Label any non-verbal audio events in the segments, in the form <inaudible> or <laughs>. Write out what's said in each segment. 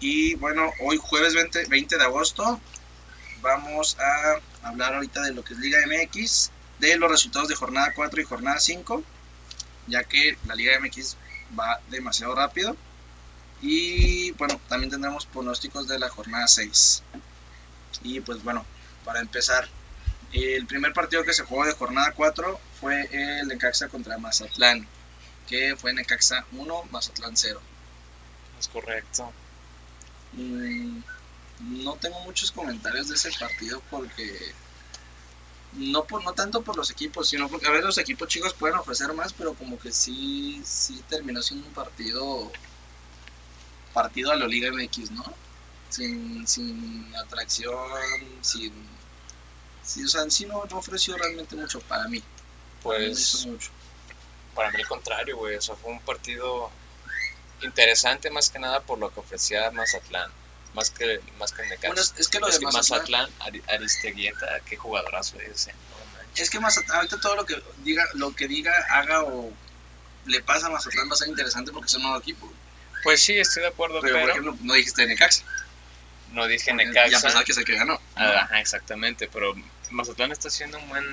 Y bueno, hoy jueves 20, 20 de agosto vamos a hablar ahorita de lo que es Liga MX, de los resultados de jornada 4 y jornada 5, ya que la Liga MX va demasiado rápido. Y bueno, también tendremos pronósticos de la jornada 6. Y pues bueno, para empezar, el primer partido que se jugó de jornada 4 fue el Necaxa contra Mazatlán, que fue Necaxa 1, Mazatlán 0. Es correcto. Mm, no tengo muchos comentarios de ese partido porque no por no tanto por los equipos, sino porque a veces los equipos chicos pueden ofrecer más, pero como que sí sí terminó siendo un partido partido a la Liga MX, ¿no? Sin, sin atracción, sin sí, o sea, sí no, no ofreció realmente mucho para mí. Para mí Pues mucho. para mí al contrario, güey. O sea, fue un partido interesante más que nada por lo que ofrecía Mazatlán. Más que, más que Necaxa. Bueno, es, que lo Es de que Mazatlán, Mazatlán, Ari- Aristeguieta, qué jugadorazo ese. Manches. es que Mazatlán, ahorita todo lo que diga, lo que diga, haga o le pasa a Mazatlán va a ser interesante porque es un nuevo equipo. Pues sí, estoy de acuerdo, Pero, pero, por ejemplo, no dijiste Necaxa. no dije porque Ya Necaxa. pensaba que es el que ganó. Ah, Ajá, exactamente, pero Mazatlán está haciendo un buen,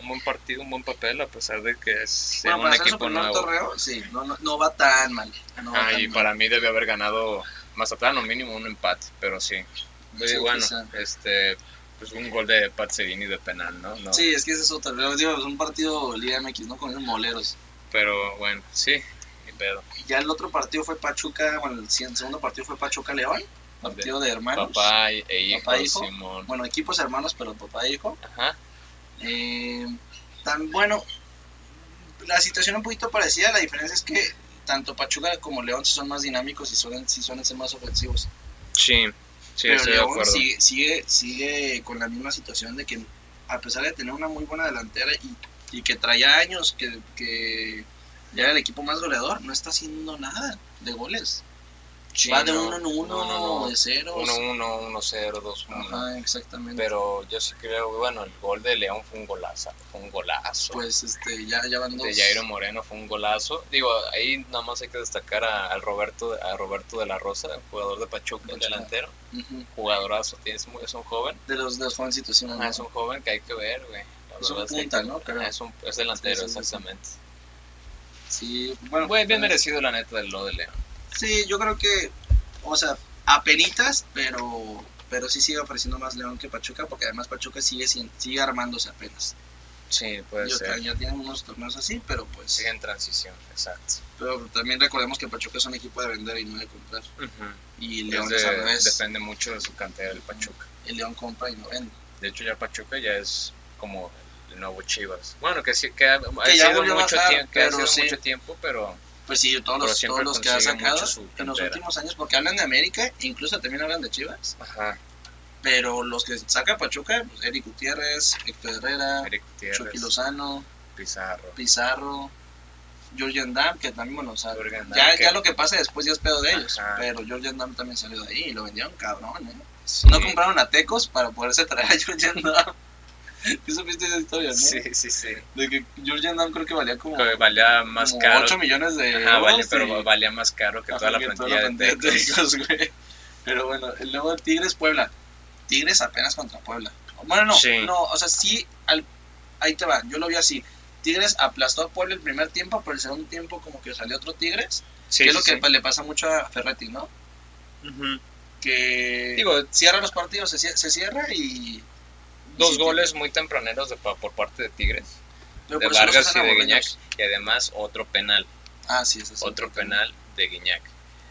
un buen partido, un buen papel, a pesar de que es Bueno, un para hacer su equipo primer nuevo. torneo, sí, no, no, no va tan mal. No va Ah, tan y mal. para mí debió haber ganado Mazatlán o mínimo un empate, pero sí. Y Sí, bueno, quizá. este, pues un gol de Pazzerini de penal, ¿no? no Sí, es que ese es otro. Pero, digo, es un partido Liga MX, ¿no? Con esos moleros. Pero bueno, sí, ni pedo. Y ya el otro partido fue Pachuca, bueno, el segundo partido fue Pachuca León, partido de hermanos. Papá e e hijo, Papá, hijo. Simón. Bueno, equipos hermanos, pero papá e hijo. Ajá, Eh, tan bueno, la situación un poquito parecida, la diferencia es que tanto Pachuca como León sí son más dinámicos y suelen, sí suelen ser más ofensivos. sí, sí, Pero estoy de León acuerdo. sigue, sigue, sigue con la misma situación de que a pesar de tener una muy buena delantera y, y que traía años que, que ya era el equipo más goleador, no está haciendo nada de goles. Sí, Va de no, 1 en 1, no, no, no. de 0. 1-1, 1-0, 2-1. Ajá, exactamente. Pero yo sí creo, que, bueno, el gol de León fue un golazo, fue un golazo. pues este, ya, ya van dos. de Jairo Moreno fue un golazo. Digo, ahí nada más hay que destacar a, al Roberto, a Roberto de la Rosa, el jugador de Pachuca, el Pachuca. delantero. Ujú. Jugadorazo, es, muy- es un joven. De los, de los jovencitos, sí, ¿no? Ajá, es un joven que hay que ver, güey. Es un punta, que- ¿no? Creo. Ajá, Es, un, es delantero, Sí, sí, exactamente. Sí, bueno. Güey, bien merecido la neta de lo de León. Sí, yo creo que, o sea, apenitas, pero pero sí sigue ofreciendo más León que Pachuca, porque además Pachuca sigue sigue armándose apenas. Sí, puede Yo- ser. ya tienen unos torneos así, pero pues Sigue en transición, exacto. pero también recordemos que Pachuca es un equipo de vender y no de comprar. Y León de- es al revés. depende mucho de su cantera el Pachuca. El León compra y no vende. De hecho, ya Pachuca ya es como el nuevo Chivas. Bueno, que sí, que ha, Que sido volvió a mucho bajar, tiempo, que ha pero sido sí. mucho tiempo, pero Pues sí, todos los, todos los que ha sacado en los últimos años, porque hablan de América, incluso también hablan de Chivas, ajá, pero los que saca Pachuca, pues Eric Gutiérrez, Héctor Herrera, Eric Chucky Lozano, Pizarro. Pizarro, Georgian Dam, que también, bueno, o sea, Jürgen Damm, ya, ya lo que pase después ya es pedo de ellos, Ajá. pero Georgian Dam también salió de ahí y lo vendieron cabrón, ¿eh? Sí, No compraron a Tecos para poderse traer a Georgian Dam. <laughs> ¿Qué supiste esa historia, no? Sí, sí, sí. De que Georgian Dam creo que valía como, Que valía más como caro. 8 millones de Ajá, vale, euros pero y- valía más caro que Ajá, toda la plantilla de. Tecos, güey. Pero bueno, luego Tigres Puebla. Tigres apenas contra Puebla. Bueno, no, Sí. no, o sea, sí, al- ahí te va, yo lo vi así. Tigres aplastó a Puebla el primer tiempo, pero el segundo tiempo como que salió otro Tigres. Sí, que es sí, lo que le pasa mucho a Ferretti, ¿no? Ujú. Que Digo, cierra los partidos, se, se cierra y... Dos goles muy tempraneros de, por parte de Tigres, pero de los Vargas y de. Guiñac, y además otro penal, Ah, sí, eso sí. otro penal de Guiñac.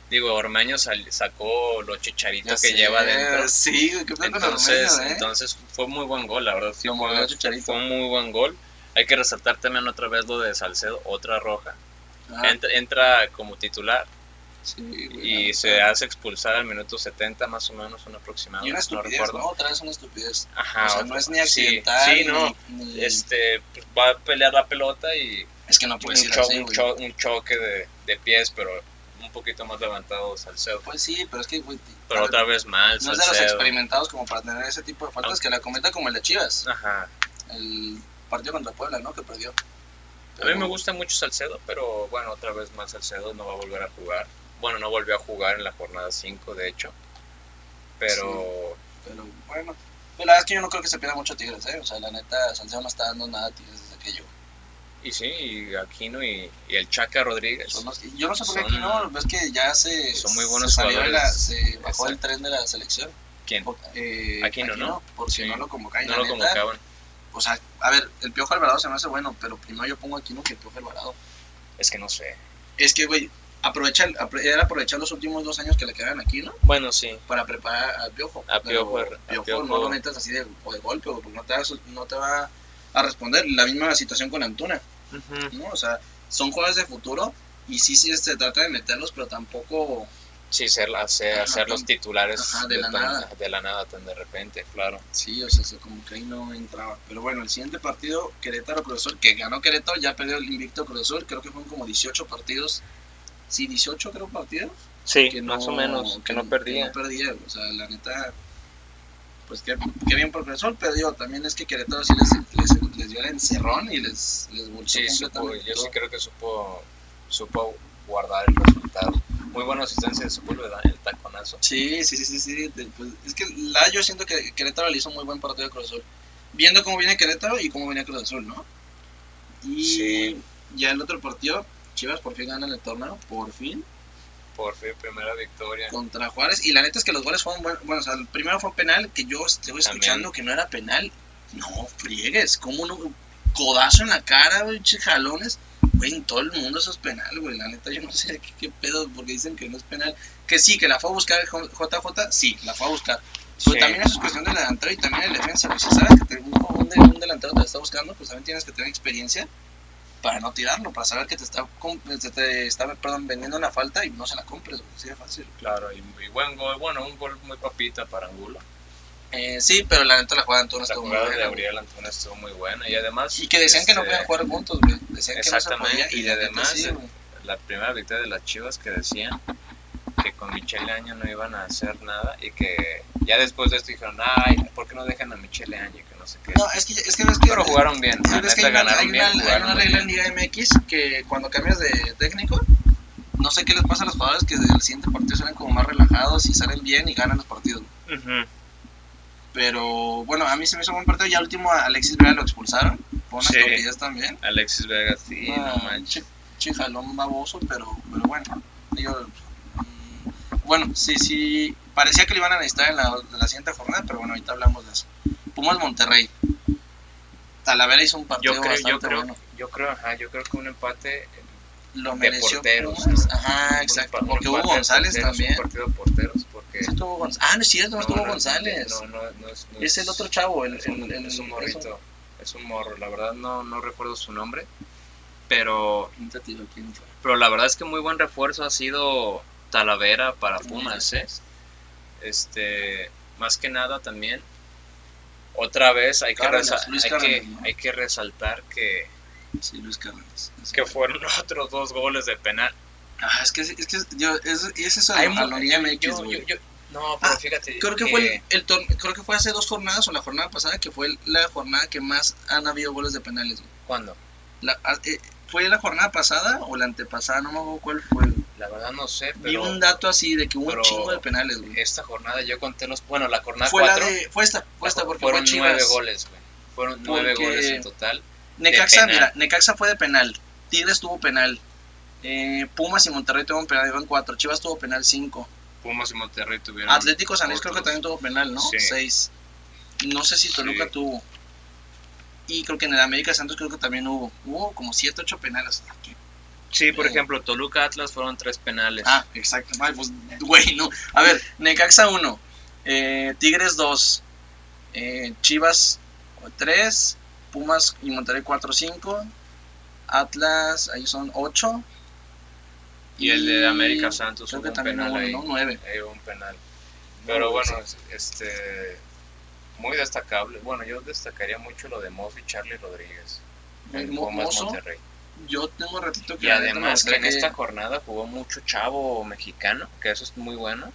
Digo, Ormeño sal- sacó lo chicharito Ya que sé, lleva dentro. Sí, qué Entonces, Ormeño, ¿eh? entonces fue muy buen gol, la verdad. Sí, fue, fue un muy buen gol. Hay que resaltar también otra vez lo de Salcedo, otra roja. Entra, entra como titular sí, güey, y se hace expulsar al minuto 70 más o menos, un aproximado. Y una no estupidez, recuerdo. ¿no? Otra vez una estupidez. Ajá, o sea, otro- no es ni accidental. Sí, no. ni- ni- Este, pues, va a pelear la pelota y es que no un, cho- así, un cho- un choque de, de pies, pero un poquito más levantado Salcedo. Pues sí, pero es que, güey, Pero a otra vez mal, no es de los experimentados como para tener ese tipo de faltas Ah. que la cometa como el de Chivas, Ajá. el partido contra Puebla, ¿no? Que perdió. A mí me gusta mucho Salcedo, pero bueno, otra vez más Salcedo no va a volver a jugar. Bueno, no volvió a jugar en la jornada 5, de hecho. Pero Pero bueno, pues la verdad es que yo no creo que se pierda mucho Tigres, ¿eh? O sea, la neta, Salcedo no está dando nada a Tigres desde que yo. y sí, y Aquino y, y el Chaca Rodríguez. Los- yo no sé por qué Son- aquí no, ves que ya se, son muy buenos se, salió la- se bajó el tren de la selección. ¿Quién? Por- eh, Aquino, ¿no? Porque Sí. no lo convocaban. No lo neta, convocaban. O sea, a ver, el Piojo Alvarado se me hace bueno, pero primero yo pongo Aquino que el Piojo Alvarado. Es que no sé. Es que, güey, aprovecha, el- apro- era aprovechar los últimos dos años que le quedan aquí, ¿no? Bueno, sí. Para preparar al Piojo. A Pero Piojo, a Piojo Piojo. no lo metas así de, o de golpe, porque no te, va, a- no te va a responder. La misma situación con Antuna. Ujú. ¿no? O sea, son jugadores de futuro y sí, sí se trata de meterlos, pero tampoco... Sí, ser, hacer, Ajá, hacer los titulares ajá, de la tan- nada. de la nada, tan de repente, claro. Sí, o sea, se- como que ahí no entraba. Pero bueno, el siguiente partido, Querétaro Cruz Azul, que ganó Querétaro, ya perdió el invicto Cruz Azul, creo que fueron como 18 partidos. Sí, 18 creo partidos. Sí, que más o menos, que, no perdía. no perdía, o sea, la neta, pues qué, qué bien por Cruz Azul, pero digo, también es que Querétaro sí les, les, les dio el encerrón y les, les Sí, supo, yo sí creo que supo, supo guardar el resultado. Muy buena asistencia de Sepúlveda, el taconazo. Sí, sí, sí, sí, sí. de- pues, es que la yo siento que Querétaro le hizo muy buen partido a Cruz Azul. Viendo cómo viene Querétaro y cómo viene Cruz Azul, ¿no? Y Sí. ya el otro partido, Chivas por fin gana el torneo, por fin, Por fin, primera victoria. contra Juárez. Y la neta es que los goles fueron buenos. Bueno, o sea, el primero fue penal, que yo estoy escuchando También. que no era penal. No, friegues, como un codazo en la cara, güey, jalones. Güey, en todo el mundo eso es penal, güey. La neta, yo no sé qué, qué pedo, porque dicen que no es penal. Que sí, que la fue a buscar JJ, sí, la fue a buscar. Pero Sí. también eso es cuestión del delantero y también el defensa. güey. Si sabes que te- un, un delantero te está buscando, pues también tienes que tener experiencia para no tirarlo, para saber que te está, te, te está perdón, vendiendo una falta y no se la compres, güey. Así de fácil. Claro, y, y buen gol, bueno, un gol muy papita para Angulo. Eh, sí, pero la neta la jugada de Antuna estuvo muy de buena, güey. Gabriel Antuna estuvo muy buena y además... Y que decían que no este, podían jugar juntos, güey. Decían que no se podía. y además, sí, eh. La primera victoria de las Chivas que decían que con Michele Año no iban a hacer nada y que ya después de esto dijeron, ay, ¿por qué no dejan a Michele Año? No sé qué. No, es que, es que ves que. Pero jugaron bien, la ves que neta hay una, ganaron hay bien, una- hay una regla en. Liga MX que cuando cambias de técnico, no sé qué les pasa a los jugadores que del siguiente partido salen como más relajados y salen bien y ganan los partidos. Pero bueno, a mí se me hizo un buen partido. Ya último a Alexis Vega lo expulsaron. Unas Sí. también. Alexis Vega, sí, Ah, no manches. chi- Chijalón baboso, pero, pero bueno. Mm, bueno, sí, sí. Parecía que lo iban a necesitar en la, en la siguiente jornada, pero bueno, ahorita hablamos de eso. Pumas Monterrey. Talavera hizo un partido Yo creo, yo bastante creo, bueno. yo creo, ajá, yo creo que un empate Lo de mereció porteros. Pumas. ¿no? Ajá, exacto. empa- un Porque hubo González porteros, también. Un partido de porteros, porque... Sí estuvo Gonz- Ah, no es cierto, no, estuvo González. No, no, no es, no es el otro chavo, el, es un, el, el- es un eso. morrito, es un morro, la verdad no, no recuerdo su nombre, pero, pero la verdad es que muy buen refuerzo ha sido Talavera para Pumas, ¿eh? Este, más que nada también, otra vez hay que, Cárdenas, Luis hay, que, Cárdenas, ¿no? hay que resaltar que, Sí, Luis Cárdenas. que fueron <laughs> otros dos goles de penal. Ah, es que, es que yo, es, es eso de no, pero Ah, fíjate. Creo que fue el, el creo que fue hace dos jornadas o la jornada pasada que fue la jornada que más han habido goles de penales. güey. ¿Cuándo? La, ah, eh, ¿Fue la jornada pasada o la antepasada? No me acuerdo cuál fue. La verdad no sé, Vi pero un dato así de que hubo un chingo de penales, güey. esta jornada yo conté los, bueno, la jornada Fue la 4 de, fue esta, fue esta porque fueron fue nueve goles, güey. Fueron nueve Porque- goles en total. Necaxa, mira, Necaxa fue de penal. Tigres tuvo penal. Eh, Pumas y Monterrey tuvieron penal, iban cuatro. Chivas tuvo penal cinco. Pumas y Monterrey tuvieron. Atlético San Luis creo que también tuvo penal, ¿no? Sí. Seis. No sé si Toluca Sí. tuvo. Y creo que en el América Santos creo que también hubo. Hubo como siete, ocho penales. Sí, por Eh. ejemplo, Toluca Atlas fueron tres penales. Ah, exacto. Ay, pues, güey, no. A ver, Necaxa 1, Tigres 2, Chivas 3, Pumas y Monterrey 4, 5, Atlas, ahí son 8. y el de América Santos creo hubo que un también penal hubo, ahí. ¿no? 9. Ahí hubo un penal. Pero bueno, este. Muy destacable. Bueno, yo destacaría mucho lo de Mozo y Charlie Rodríguez. En Mo- Pumas Mozo, Monterrey. Yo tengo un ratito que Y además que en gustaría esta jornada jugó mucho chavo mexicano, que eso es muy bueno.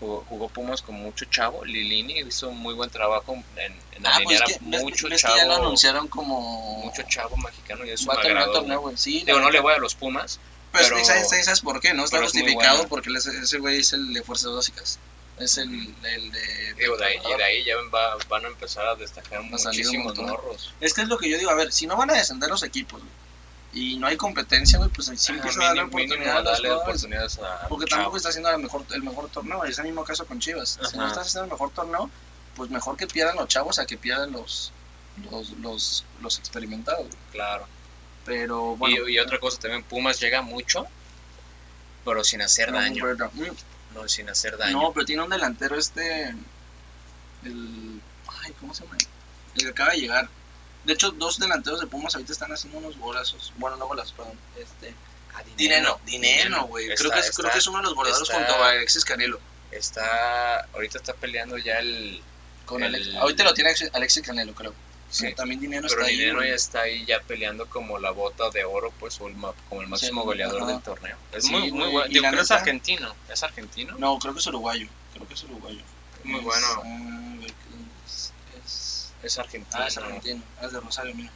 Jugó, jugó Pumas con mucho chavo. Lilini hizo un muy buen trabajo en, en Ah, pues es que, mucho ves que ya lo chavo. anunciaron como... Mucho chavo mexicano y eso Va a me agradó. torneo. Sí, Digo, no le voy a los Pumas, Pues, Pero- ¿sabes, sabes- por qué? ¿no? Está es justificado bueno. porque es- ese güey es el de fuerzas básicas. Es el, el de... Digo, de ahí, y de ahí ya va- van a empezar a destacar Va un muchísimos montón. morros. Es que es lo que yo digo, a ver, si no van a descender los equipos, güey, y no hay competencia, güey, pues sí Ajá, empieza a darle a oportunidades a Porque tampoco está haciendo el mejor, el mejor torneo. Es el mismo caso con Chivas. Si no estás haciendo el mejor torneo, pues mejor que pierdan los chavos a que pierdan los, los, los, los experimentados. güey. Claro. Pero bueno. y, y otra cosa también, Pumas llega mucho, pero sin hacer no, daño. verdad. No, sin hacer daño. No, pero tiene un delantero este. El. Ay, ¿cómo se llama? El que acaba de llegar. De hecho, dos delanteros de Pumas ahorita están haciendo unos golazos. Bueno, no golazos, perdón. Este. Ah, Dinero, dinero, güey. Creo, que es, creo que es uno de los goleadores está- junto a Alexis Canelo. Está, ahorita está peleando ya el... Con el- Alex- Ahorita lo tiene Alexis Canelo, creo. Sí, Pero también dinero pero está ahí. Dinero güey. ya está ahí ya peleando como la bota de oro, pues, o el como el máximo Sí, goleador ajá. del torneo. Es Sí, muy, muy bueno. y la creo que es argentino. ¿Es argentino? No, creo que es uruguayo. Creo que es uruguayo. Muy Es, bueno. ah, ver, es, es- Es argentino. ah, es argentino. Ah, es de Rosario, mira.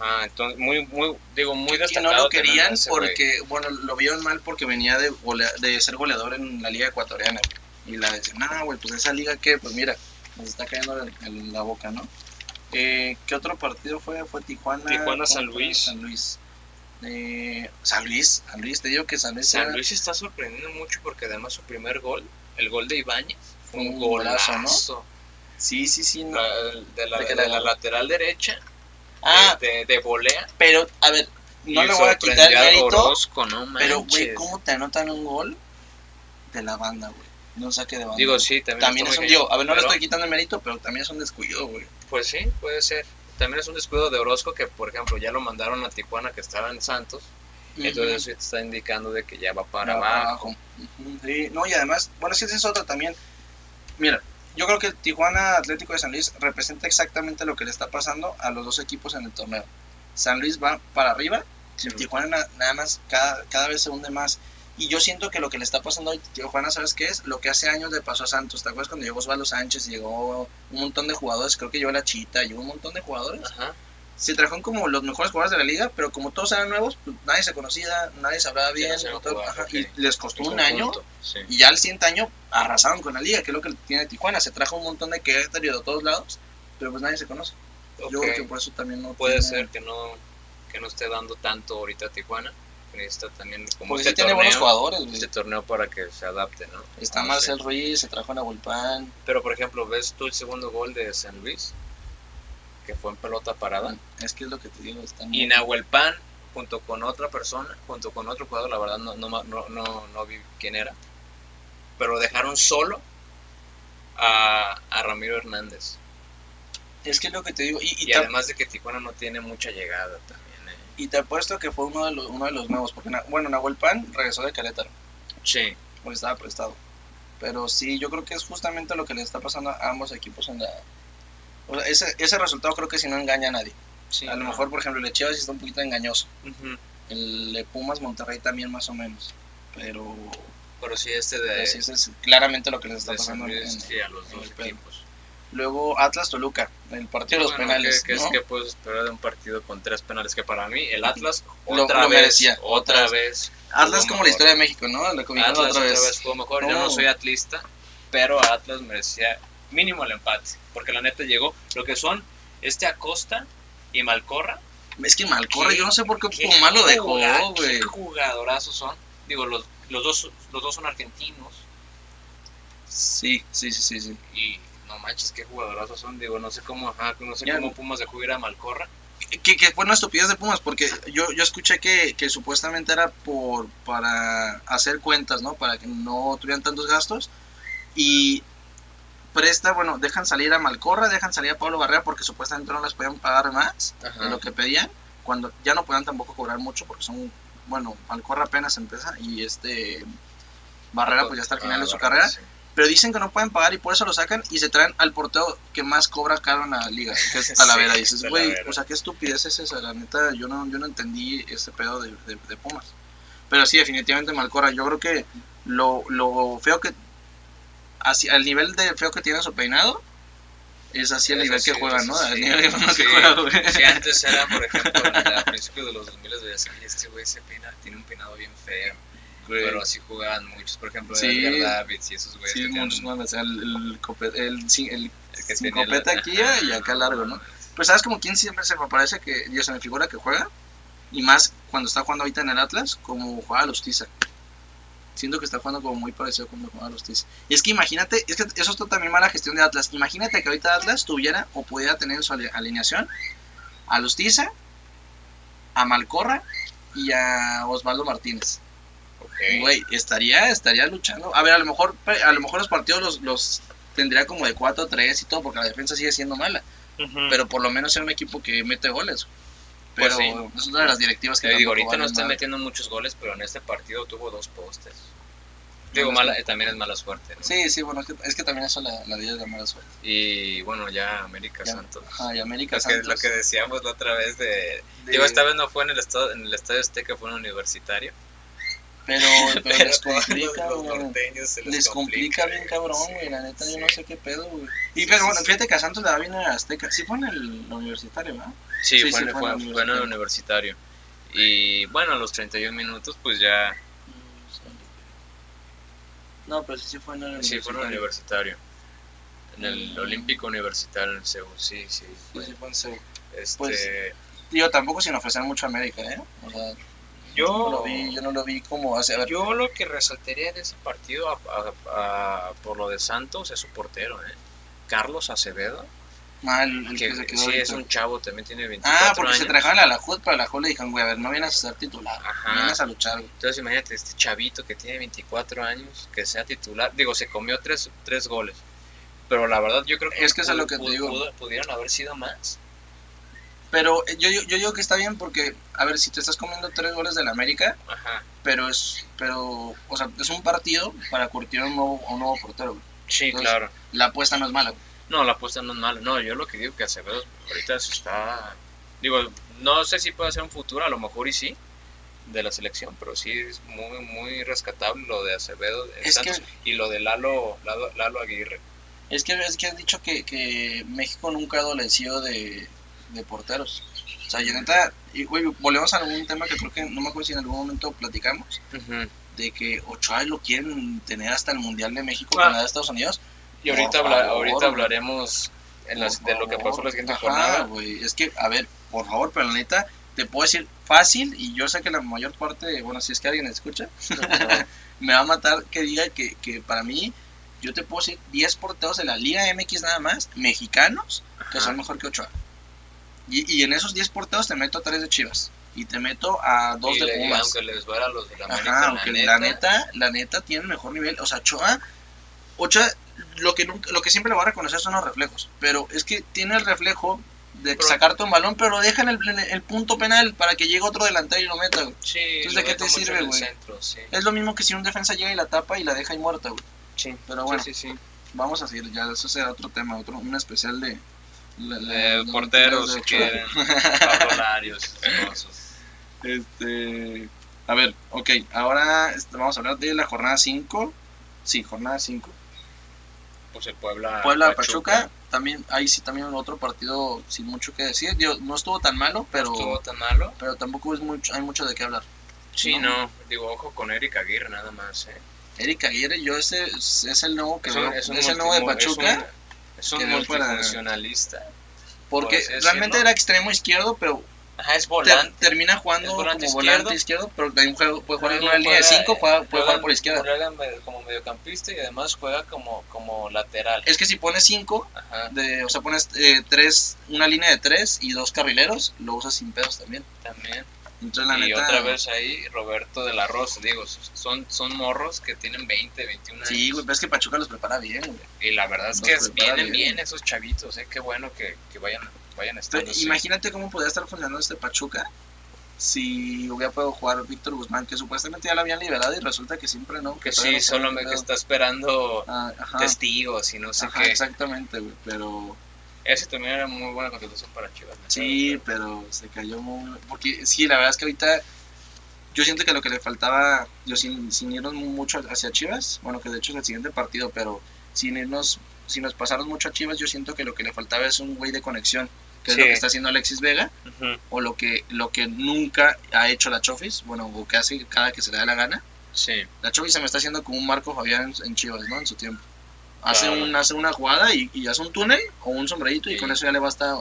Ajá, entonces, muy, muy, digo, muy Y destacado. no lo querían porque, bueno, lo vieron mal porque venía de, golea- de ser goleador en la liga ecuatoriana. Y la decían, no, güey, pues esa liga que, pues mira, nos está cayendo en, en la boca, ¿no? Eh, ¿Qué otro partido fue? Fue Tijuana. Tijuana, San Luis. San Luis. Eh, San Luis, San Luis, te digo que San Luis San era- Luis está sorprendiendo mucho porque además su primer gol, el gol de Ibáñez, fue un golazo, golazo. ¿no? Sí, sí, sí. no. La- de, la, De que de la- la lateral derecha, Ah, de, de, de volea. pero, a ver, no le voy a quitar el mérito. Orozco, no Pero, güey, ¿cómo te anotan un gol de la banda, güey? No saque de banda. Digo, sí, también, también es un, digo, a ver, no le pero- estoy quitando el mérito, pero también es un descuido, güey. Pues sí, puede ser. También es un descuido de Orozco que, por ejemplo, ya lo mandaron a Tijuana que estaba en Santos. Entonces eso te está indicando de que ya va para abajo. Ujú, Sí, no, y además, bueno, esa es otra también. Mira, yo creo que el Tijuana Atlético de San Luis representa exactamente lo que le está pasando a los dos equipos en el torneo. San Luis va para arriba, y Tijuana na- nada más cada, cada vez se hunde más. Y yo siento que lo que le está pasando a Tijuana, ¿sabes qué es? Lo que hace años le pasó a Santos. ¿Te acuerdas cuando llegó Osvaldo Sánchez? Llegó un montón de jugadores, creo que llegó la Chita, llegó un montón de jugadores. Ajá. se trajeron como los mejores jugadores de la liga, pero como todos eran nuevos, pues nadie se conocía, nadie se hablaba Sí, bien, no se jugar, ajá, y les costó un año, Sí. y ya al siguiente año arrasaron con la liga, que es lo que tiene Tijuana, se trajo un montón de Querétaro y de todos lados, pero pues nadie se conoce. Yo creo que por eso también no Puede tiene- ser que no, que no esté dando tanto ahorita Tijuana. Necesita también como Porque este sí tiene torneo, buenos jugadores, güey. este torneo para que se adapte, ¿no? Está No Marcel sé. Ruiz, se trajo a Nahuelpan, Pero por ejemplo, ¿ves tú el segundo gol de San Luis? Que fue en pelota parada. es que es lo que te digo, está Y Nahuel Pan, junto con otra persona, junto con otro jugador, la verdad no, no, no, no, no vi quién era, pero dejaron solo a, a Ramiro Hernández. es que es lo que te digo, y, y Y, además de que Tijuana no tiene mucha llegada también. Y te apuesto que fue uno de los, uno de los nuevos, porque bueno, Nahuelpan regresó de Querétaro. Sí, porque estaba prestado. Pero sí, yo creo que es justamente lo que le está pasando a ambos equipos en la... O sea, ese, ese resultado creo que si no engaña a nadie. sí. a lo no. mejor, por ejemplo, el de Chivas está un poquito engañoso. El de Pumas Monterrey también más o menos. Pero, Pero sí, este de, sí, eso es claramente lo que les está pasando. En- a los en dos equipos. Luego Atlas Toluca, el partido de los Bueno, penales. ¿qué, qué, ¿no? qué puedes esperar de un partido con tres penales? Que para mí, el Atlas, otra lo vez, merecía, otra otra vez. Atlas como la historia de México, ¿no? Atlas otra vez. jugó mejor. Yo No. soy atlista, pero Atlas merecía mínimo el empate. Porque la neta llegó lo que son este Acosta y Malcorra. Es que Malcorre, ¿Qué- yo no sé por qué qué Puma lo dejó, güey. Qué jugadorazos son. Digo, los, los, dos, los dos son argentinos. Sí, sí, sí, sí, sí. Y no manches, qué jugadorazos son. Digo, no sé cómo, ajá, no sé cómo Pumas dejó ir a Malcorra. que, que fue una estupidez de Pumas, porque yo, yo escuché que, que supuestamente era por para hacer cuentas, ¿no? Para que no tuvieran tantos gastos. Y presta, bueno, dejan salir a Malcorra, dejan salir a Pablo Barrera porque supuestamente no les podían pagar más Ajá. de lo que pedían, cuando ya no podían tampoco cobrar mucho porque son, bueno, Malcorra apenas empieza y este Barrera pues ya está al final Ah, de su Barrera, carrera, sí. Pero dicen que no pueden pagar y por eso lo sacan y se traen al portero que más cobra caro en la liga, que es <laughs> Sí, Talavera. y dices, güey, o sea, qué estupidez es esa, la neta, yo no, yo no entendí ese pedo de, de- de Pumas. Pero sí, definitivamente Malcorra, yo creo que lo, lo feo que, así, al nivel de feo que tiene su peinado, Es así el nivel sí, que juegan, eso ¿no? sí. El nivel que Sí. juegan, güey. <laughs> Sí, antes era, por ejemplo, a principios de los 2000 veías, "Ay, este güey se peina, tiene un peinado bien feo. Güey. Pero así jugaban muchos, por ejemplo, Sí. Davids y esos güeyes. Sí, muchos, sea, el, el, el, el copeta aquí y acá largo, ¿no? Pues sabes como quién siempre se me parece que yo se me figura que juega y más cuando está jugando ahorita en el Atlas como juega Lustiza. Siento que está jugando como muy parecido como juega Lustiza. Y es que imagínate, es que eso es también mala gestión de Atlas. Imagínate que ahorita Atlas tuviera o pudiera tener en su alineación a Lustiza, a Malcorra y a Osvaldo Martínez. Güey, estaría, estaría luchando. A ver, a lo mejor, a lo mejor los partidos los, los tendría como de 4-3 y todo, porque la defensa sigue siendo mala. Pero por lo menos es un equipo que mete goles. Pero Pues sí. es una de las directivas que digo, ahorita no está metiendo muchos goles, pero en este partido tuvo dos postes. Digo, mala, eh, también es mala suerte. ¿no? Sí, sí, bueno, es que, es que también eso la, la la mala suerte. Y bueno, ya América Ya. Santos. Ajá, y América Lo que, lo que decíamos la otra vez de... de- Digo, esta vez no fue en el estado, en el estadio Azteca, fue en el universitario. Pero, <laughs> pero les complica, los güey. norteños se les, Les complica bien cabrón, Sí, güey. La neta, yo no sé qué pedo, güey. Y Sí, pero sí, bueno, fíjate que a Santos le va bien a Azteca. Sí fue en el universitario, ¿verdad? Sí, Sí, fue, fue en fue- el fue en el universitario. Y bueno, a los 31 minutos, pues ya... No, pero sí, sí fue en el Sí, fue en el universitario. En el Mm. Olímpico Universitario en Seúl, sí, sí. Sí, fue. sí fue en Seúl. Este, Pues, Digo, tampoco sin ofrecer mucho a América, ¿eh? O sea, yo no lo vi, yo no lo vi como hace. Ver, Yo lo que resaltaría de ese partido a- a- a- por lo de Santos es su portero, ¿eh? Carlos Acevedo, mal, que que se quedó sí es un chavo, también tiene 24 Ah, porque años. se trajeron a la HUD, pero a la HUD le dijeron, güey, a ver, no vienes a ser titular, Ajá. vienes a luchar, güey. Entonces imagínate, este chavito que tiene 24 años, que sea titular, digo, se comió tres, tres goles. Pero la verdad yo creo que, Es que eso es lo que te digo. pudo- pudieron haber sido más. Pero eh, yo, yo, yo digo que está bien porque, a ver, si te estás comiendo tres goles del América, Ajá. pero es, pero, o sea, es un partido para curtir a un nuevo, a un nuevo portero, güey. Sí, Entonces- claro. La apuesta no es mala, güey. No, la apuesta no es mala. No, yo lo que digo que Acevedo ahorita se está... Digo, no sé si puede ser un futuro, a lo mejor y sí, de la selección, pero sí es muy, muy rescatable lo de Acevedo Es Santos y lo de Lalo, Lalo, Lalo Aguirre. Es que, es que has dicho que, que México nunca ha adolecido de, de porteros. O sea, yo neta, y, güey, volvemos a un tema que creo que no me acuerdo si en algún momento platicamos, de que Ochoa lo quieren tener hasta el Mundial de México, Ah. Canadá, Estados Unidos. Y ahorita, Por habla- favor, ahorita hablaremos en las- de lo que pasó la siguiente Ajá, jornada. güey, es que, a ver, por favor, pero la neta, te puedo decir fácil, y yo sé que la mayor parte, bueno, si es que alguien escucha, <laughs> me va a matar que diga que, que para mí, yo te puedo decir 10 porteros de la Liga MX nada más, mexicanos, que son mejor que Ochoa. Y, y en esos 10 porteros te meto a 3 de Chivas. Y te meto a 2 Y de le- Pumas. aunque les a los de la América, Ajá, la aunque neta, la neta, la neta tiene mejor nivel. O sea, Ochoa, Ochoa, lo que, nunca, lo que siempre le voy a reconocer son los reflejos. Pero es que tiene el reflejo de Pero- sacarte un balón, pero lo deja en el, en el punto penal para que llegue otro delantero y lo meta. güey. Sí, Entonces, ¿de qué te sirve, güey? sí. Es lo mismo que si un defensa llega y la tapa y la deja ahí muerta. güey. Sí, Pero bueno, sí, sí, sí. vamos a seguir. Ya eso será otro tema, otro un especial de. Eh, porteros, <laughs> esas cosas. Este. A ver, ok, ahora este, vamos a hablar de la jornada 5. Sí, jornada 5. Pues el Puebla, Puebla Pachuca, también ahí sí también otro partido sin mucho que decir. Digo, no estuvo tan malo, pero No estuvo tan malo. pero tampoco es mucho, hay mucho de qué hablar. Sí, No. no, digo, ojo con Eric Aguirre nada más, ¿eh? Eric Aguirre, yo ese es, el nuevo que Es veo, es el nuevo de Pachuca, Es un, multifuncionalista. porque por realmente decirlo. era extremo izquierdo, pero Ajá, es volante. termina jugando volante como izquierdo. volante izquierdo, pero también juega- puede jugar en una línea de juega- 5, puede jugar por izquierda. Juega como mediocampista y además juega como, como lateral. Es que si pones 5, Ajá, de, o sea, pones eh, tres, una línea de 3 y dos carrileros, lo usas sin pedos también. también. Entonces, la y neta, otra vez ahí Roberto de la Rosa, digo, son, son morros que tienen 20, 21 años. Sí, güey, pero es que Pachuca los prepara bien, güey. Y la verdad es Los que vienen bien. bien. esos chavitos, ¿eh? Qué bueno que, que vayan, vayan estando. Pero imagínate cómo podría estar funcionando este Pachuca si hubiera podido jugar Víctor Guzmán, que supuestamente ya lo habían liberado y resulta que siempre no. Que sí, no solo me que está esperando Ah, testigos y no sé ajá, qué. exactamente, güey, pero Ese también era muy buena contratación para Chivas. sí, pero se cayó muy... Porque sí, la verdad es que ahorita yo siento que lo que le faltaba, yo sin, sin irnos mucho hacia Chivas, bueno, que de hecho es el siguiente partido, pero sin irnos si nos pasamos mucho a Chivas, yo siento que lo que le faltaba es un güey de conexión, que es Sí. lo que está haciendo Alexis Vega, Ujú. o lo que, lo que nunca ha hecho la Chofis, bueno, o que hace cada que se le da la gana. Sí, La Chofis se me está haciendo como un Marco Fabián en, en Chivas, ¿no? En su tiempo. Hace, Claro. un, hace una jugada y, y hace un túnel o un sombrerito y Sí. con eso ya le basta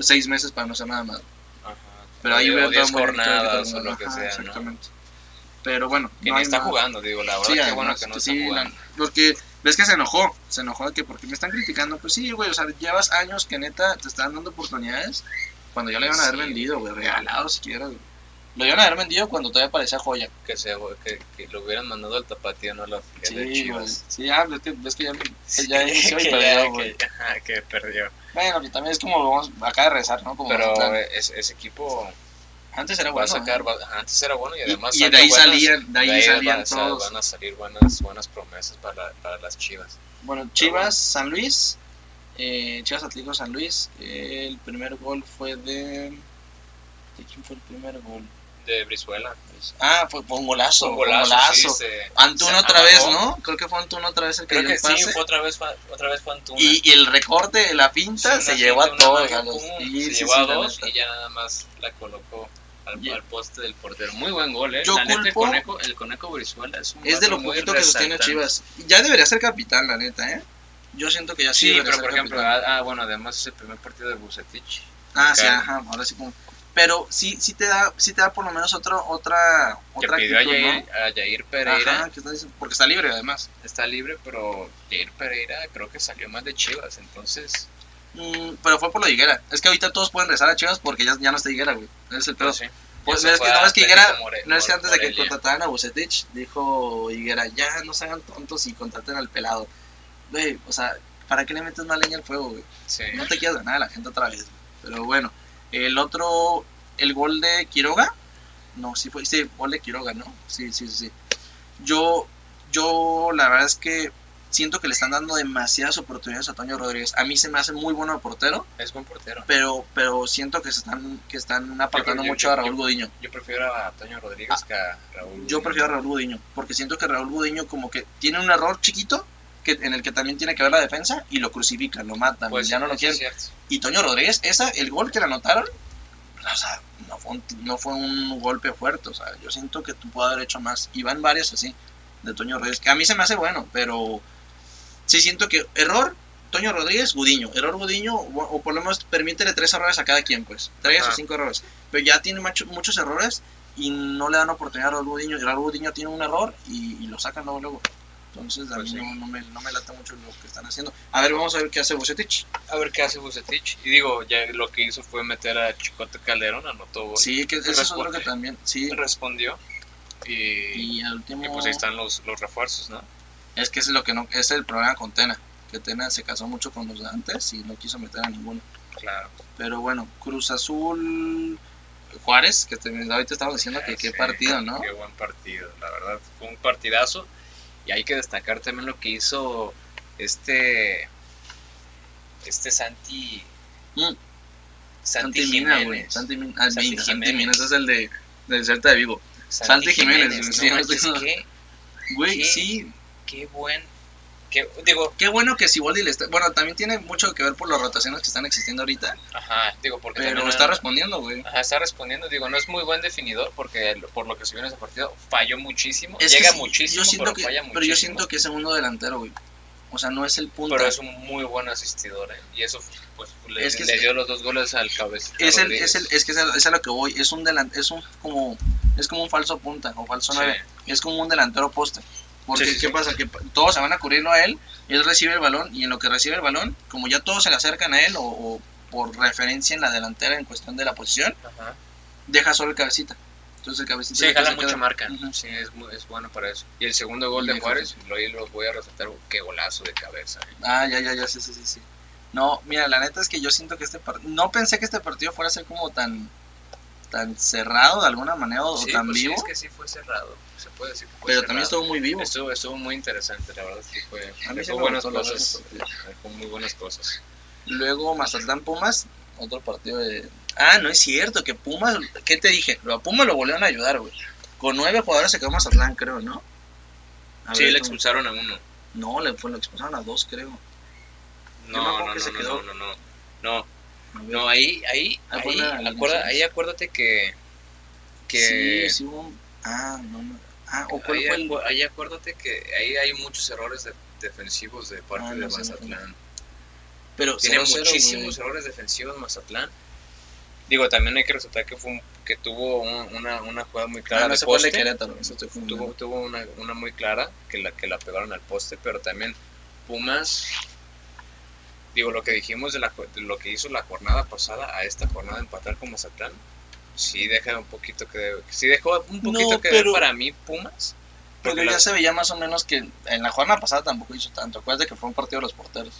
seis meses para no hacer nada más. ajá. Pero ahí veo 10 todo muy bonito, jornadas o lo que ajá, sea, ¿no? Exactamente. Pero bueno, Que no ni está jugando, digo, la verdad Sí, además, bueno que no que está sí, jugando. la- porque ves que se enojó, se enojó de que porque me están criticando, pues sí, güey, o sea, llevas años que neta te están dando oportunidades cuando ya lo iban a haber Sí. vendido, güey, regalado si quieres, güey. Lo iban a haber vendido cuando todavía parecía joya. Que, se, que, que lo hubieran mandado al tapatío, no a la de Sí, güey. Chivas. Sí, ah, ves que, ya, ya inició y <laughs> que perdió, güey. que- ajá, que perdió. Bueno, que también es como vamos acá de rezar, ¿no? Como Pero eh, ese, equipo antes era va bueno. a sacar, va- ajá, antes era bueno y Y- además y, de ahí buenas- salían, de ahí de salían van, a- todos. van a salir buenas, buenas promesas para, para las Chivas. Bueno, Chivas, San Luis, eh, Chivas Atlético San Luis, eh, el primer gol fue de... ¿De quién fue el primer gol? De Brizuela. Ah, fue, fue un golazo, Un fue un golazo, golazo. sí, se- Antuna se otra vez. ¿no? Creo que fue Antuna otra vez el que Creo dio que el sí, pase. fue otra vez, fue- otra vez fue Antuna. y, y el recorte la pinta Sí, se llevó a todos. sí, se llevó a dos y ya nada más la colocó al, poste del portero. Muy buen gol, ¿eh? Yo la neta, el culpo- conejo, el conejo Brizuela es un Es de lo poquito que sostiene. Chivas. Ya debería ser capitán, la neta, ¿eh? Yo siento que ya sí, Sí, pero por ejemplo, ah, ah, bueno, además es el primer partido de Bucetich. Ah, sí, ajá, ahora sí como... Pero sí, sí te da, sí te da por lo menos otro, otra, Que otra pidió a Jair Pereira. Ajá, está porque está libre además. Está libre, pero Jair Pereira creo que salió más de Chivas. Entonces, Mm, pero fue por lo de Higuera. Es que ahorita todos pueden rezar a Chivas porque ya, ya no está Higuera, güey. Es el pedo. pero sí. Pues no es que, no es que Higuera, no es que antes de que contrataran a Bucetich, dijo Higuera, ya no se hagan tontos y contraten al pelado. Güey, o sea, ¿para qué le metes más leña al fuego, güey? Sí. No te quieras ganar a la gente otra vez. güey. Pero bueno, el otro, el gol de Quiroga, no, sí fue, sí, gol de Quiroga, ¿no? Sí, sí, sí. Yo, yo, la verdad es que siento que le están dando demasiadas oportunidades a Toño Rodríguez. A mí se me hace muy bueno portero, Es buen portero. pero, pero siento que se están, que están apartando Yo- yo- mucho a Raúl Gudiño. Yo prefiero a Toño Rodríguez que a Raúl. Yo prefiero a Raúl Gudiño, porque siento que Raúl Gudiño como que tiene un error chiquito que, en el que también tiene que ver la defensa y lo crucifican, lo matan, Pues ya no lo quieren. Y Toño Rodríguez, esa, el gol que le anotaron, o sea, no fue, un, no fue un golpe fuerte, o sea, yo siento que tú puedo haber hecho más. Y van varios así, de Toño Rodríguez, que a mí se me hace bueno, pero sí siento que error, Toño Rodríguez, Gudiño, error Gudiño, o, por lo menos permítele tres errores a cada quien, pues, tres o cinco errores. Pero ya tiene macho- muchos errores y no le dan oportunidad a Gudiño, Raúl Gudiño tiene un error y, y lo sacan luego, luego. Entonces a Pues mí sí. no, no me, no me late mucho lo que están haciendo. A ver, vamos a ver qué hace Bucetich. A ver qué hace Bucetich. Y digo, ya lo que hizo fue meter a Chicote Calderón, anotó gol. Sí, que eso es que también, sí. Respondió. Y, Y al último, y pues ahí están los, los refuerzos, ¿no? es que es lo que no, es el problema con Tena, que Tena se casó mucho con los de antes y no quiso meter a ninguno. Claro. Pero bueno, Cruz Azul, Juárez, que te, ahorita estamos diciendo que qué partido, ¿no? Qué buen partido, la verdad. Fue un partidazo. Y hay que destacar también lo que hizo este. Este Santi. Mm. Santi, Mina, güey. Jiménez. Santi, Min- ah, Santi Mina, Santi Jiménez. Mina, ese es el de del Celta de Vigo. Santi Jiménez, ¿no? sí, no, Güey, sí, qué buen. Qué, digo, qué bueno que Siboldi le está, bueno, también tiene mucho que ver por las rotaciones que están existiendo ahorita, ajá, digo, porque pero está era- respondiendo, güey. Ajá, está respondiendo. Digo, no es muy buen definidor porque por lo que se vio en ese partido falló muchísimo. Es que llega sí, muchísimo, yo siento pero que, falla pero muchísimo. yo siento que es segundo delantero, güey. O sea, no es el punto. Pero es un muy buen asistidor, ¿eh? Y eso, pues, le, Es que le es- dio los dos goles al cabeza. es el, es el, es que es a, es a lo que voy, es un delan, es un como, es como un falso punta o falso nueve, es como un delantero poste. Porque Sí, sí, qué sí. pasa que todos se van a cubrirlo a él, él recibe el balón y en lo que recibe el balón, como ya todos se le acercan a él o, o por referencia en la delantera en cuestión de la posición, Ajá. deja solo el cabecita. Entonces el cabecita Sí, jala mucha marca. Sí, es, es bueno para eso. Y el segundo gol de Juárez, lo, lo voy a resaltar. Qué golazo de cabeza. ¿eh? Ah, ya, ya, ya, sí, sí, sí, sí. No, mira, la neta es que yo siento que este partido, no pensé que este partido fuera a ser como tan, tan cerrado de alguna manera o Sí, tan pues sí, vivo, es que sí fue cerrado. Se puede decir que fue pero cerrado. también estuvo muy vivo. Estuvo, estuvo muy interesante, la verdad. Sí fue, A mí sí buenas cosas. muy buenas cosas. Luego Mazatlán Pumas, otro partido de... Ah, no es cierto, que Pumas, ¿qué te dije? A Pumas lo volvieron a ayudar, güey. Con nueve jugadores se quedó Mazatlán, creo, ¿no? A Sí, ver, le expulsaron a uno. No, le, fue, lo expulsaron a dos, creo. No, no, que no, se quedó- no, no, no, no. No, ahí, ahí, Ah, ahí, acuerda- acuérdate que, que, Sí, sí hubo un- Ah, no, no. Ah, ¿o cuál ahí, fue el...? ahí acuérdate que ahí hay muchos errores de- defensivos de parte Ah, de no sé. Mazatlán. Pero Tiene 0-0, muchísimos errores defensivos Mazatlán. Digo, también hay que resaltar que fue un- que tuvo un- una, una jugada muy clara Ah, no, de de poste. Querétaro. tuvo, tuvo una, una muy clara que la que la pegaron al poste, pero también Pumas, digo lo que dijimos de, la, de lo que hizo la jornada pasada a esta jornada empatar con Mazatlán, sí deja un poquito que sí dejó un poquito No, que pero- para mí Pumas. Pero porque ya la- se veía más o menos que en la jornada pasada tampoco hizo tanto. Acuérdate que fue un partido de los porteros.